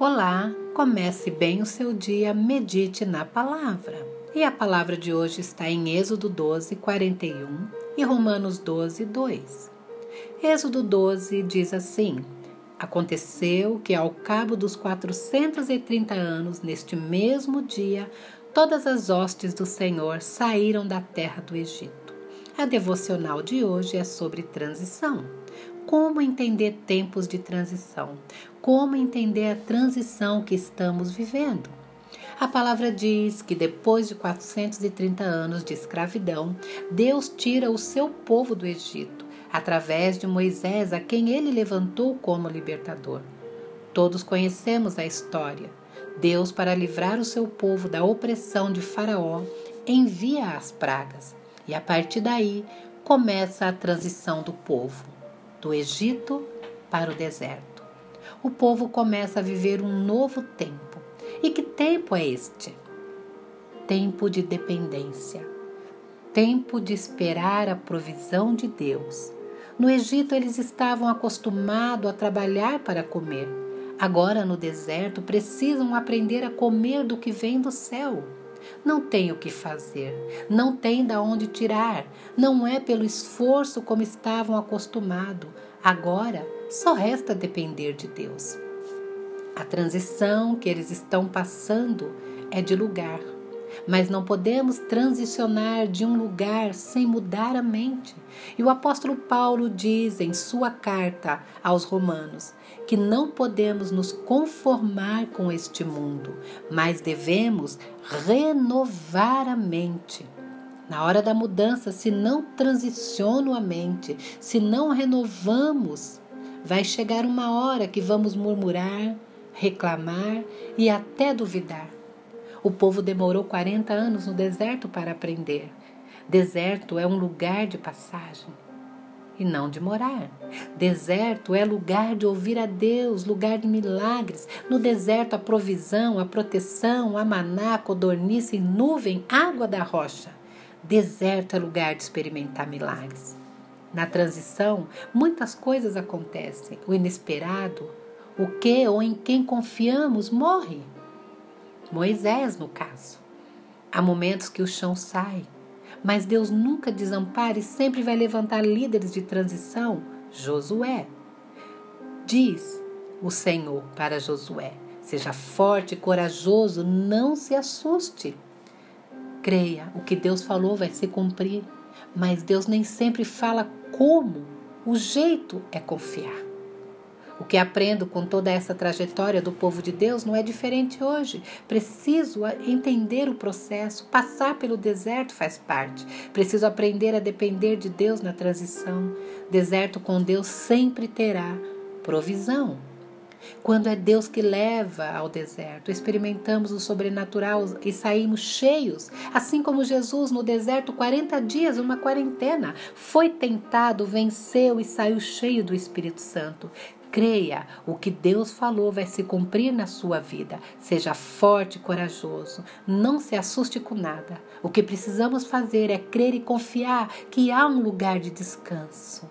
Olá, comece bem o seu dia, medite na palavra. E a palavra de hoje está em Êxodo 12, 41 e Romanos 12, 2. Êxodo 12 diz assim: Aconteceu que, ao cabo dos 430 anos, neste mesmo dia, todas as hostes do Senhor saíram da terra do Egito. A devocional de hoje é sobre transição como entender tempos de transição, como entender a transição que estamos vivendo. A palavra diz que depois de 430 anos de escravidão, Deus tira o seu povo do Egito, através de Moisés, a quem ele levantou como libertador. Todos conhecemos a história. Deus, para livrar o seu povo da opressão de Faraó, envia as pragas, e a partir daí começa a transição do povo do Egito para o deserto. O povo começa a viver um novo tempo. E que tempo é este? Tempo de dependência. Tempo de esperar a provisão de Deus. No Egito eles estavam acostumados a trabalhar para comer. Agora no deserto precisam aprender a comer do que vem do céu. Não tem o que fazer, não tem da onde tirar, não é pelo esforço como estavam acostumados. Agora só resta depender de Deus. A transição que eles estão passando é de lugar, mas não podemos transicionar de um lugar sem mudar a mente. E o apóstolo Paulo diz em sua carta aos Romanos que não podemos nos conformar com este mundo, mas devemos renovar a mente. Na hora da mudança, se não transiciono a mente, se não renovamos, vai chegar uma hora que vamos murmurar, reclamar e até duvidar. O povo demorou 40 anos no deserto para aprender. Deserto é um lugar de passagem e não de morar. Deserto é lugar de ouvir a Deus, lugar de milagres. No deserto, a provisão, a proteção, a maná, codornice nuvem, água da rocha. Deserto é lugar de experimentar milagres. Na transição, muitas coisas acontecem. O inesperado, o que ou em quem confiamos, morre. Moisés, no caso. Há momentos que o chão sai, mas Deus nunca desampara e sempre vai levantar líderes de transição. Josué. Diz o Senhor para Josué: seja forte e corajoso, não se assuste. Creia, o que Deus falou vai se cumprir, mas Deus nem sempre fala como. O jeito é confiar. O que aprendo com toda essa trajetória do povo de Deus não é diferente hoje. Preciso entender o processo, passar pelo deserto faz parte. Preciso aprender a depender de Deus na transição. Deserto com Deus sempre terá provisão. Quando é Deus que leva ao deserto, experimentamos o sobrenatural e saímos cheios, assim como Jesus no deserto, 40 dias, uma quarentena, foi tentado, venceu e saiu cheio do Espírito Santo. Creia, o que Deus falou vai se cumprir na sua vida. Seja forte e corajoso. Não se assuste com nada. O que precisamos fazer é crer e confiar que há um lugar de descanso.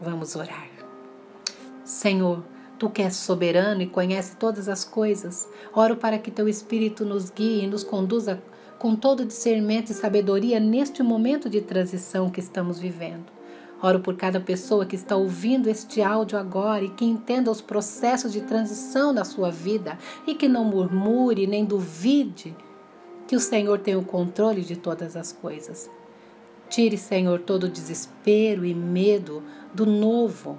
Vamos orar. Senhor, Tu que és soberano e conhece todas as coisas, oro para que Teu Espírito nos guie e nos conduza com todo discernimento e sabedoria neste momento de transição que estamos vivendo. Oro por cada pessoa que está ouvindo este áudio agora e que entenda os processos de transição da sua vida e que não murmure nem duvide que o Senhor tem o controle de todas as coisas. Tire, Senhor, todo o desespero e medo do novo.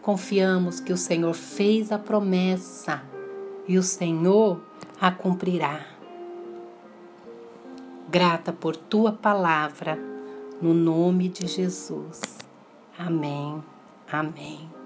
Confiamos que o Senhor fez a promessa e o Senhor a cumprirá. Grata por tua palavra, no nome de Jesus. Amém. Amém.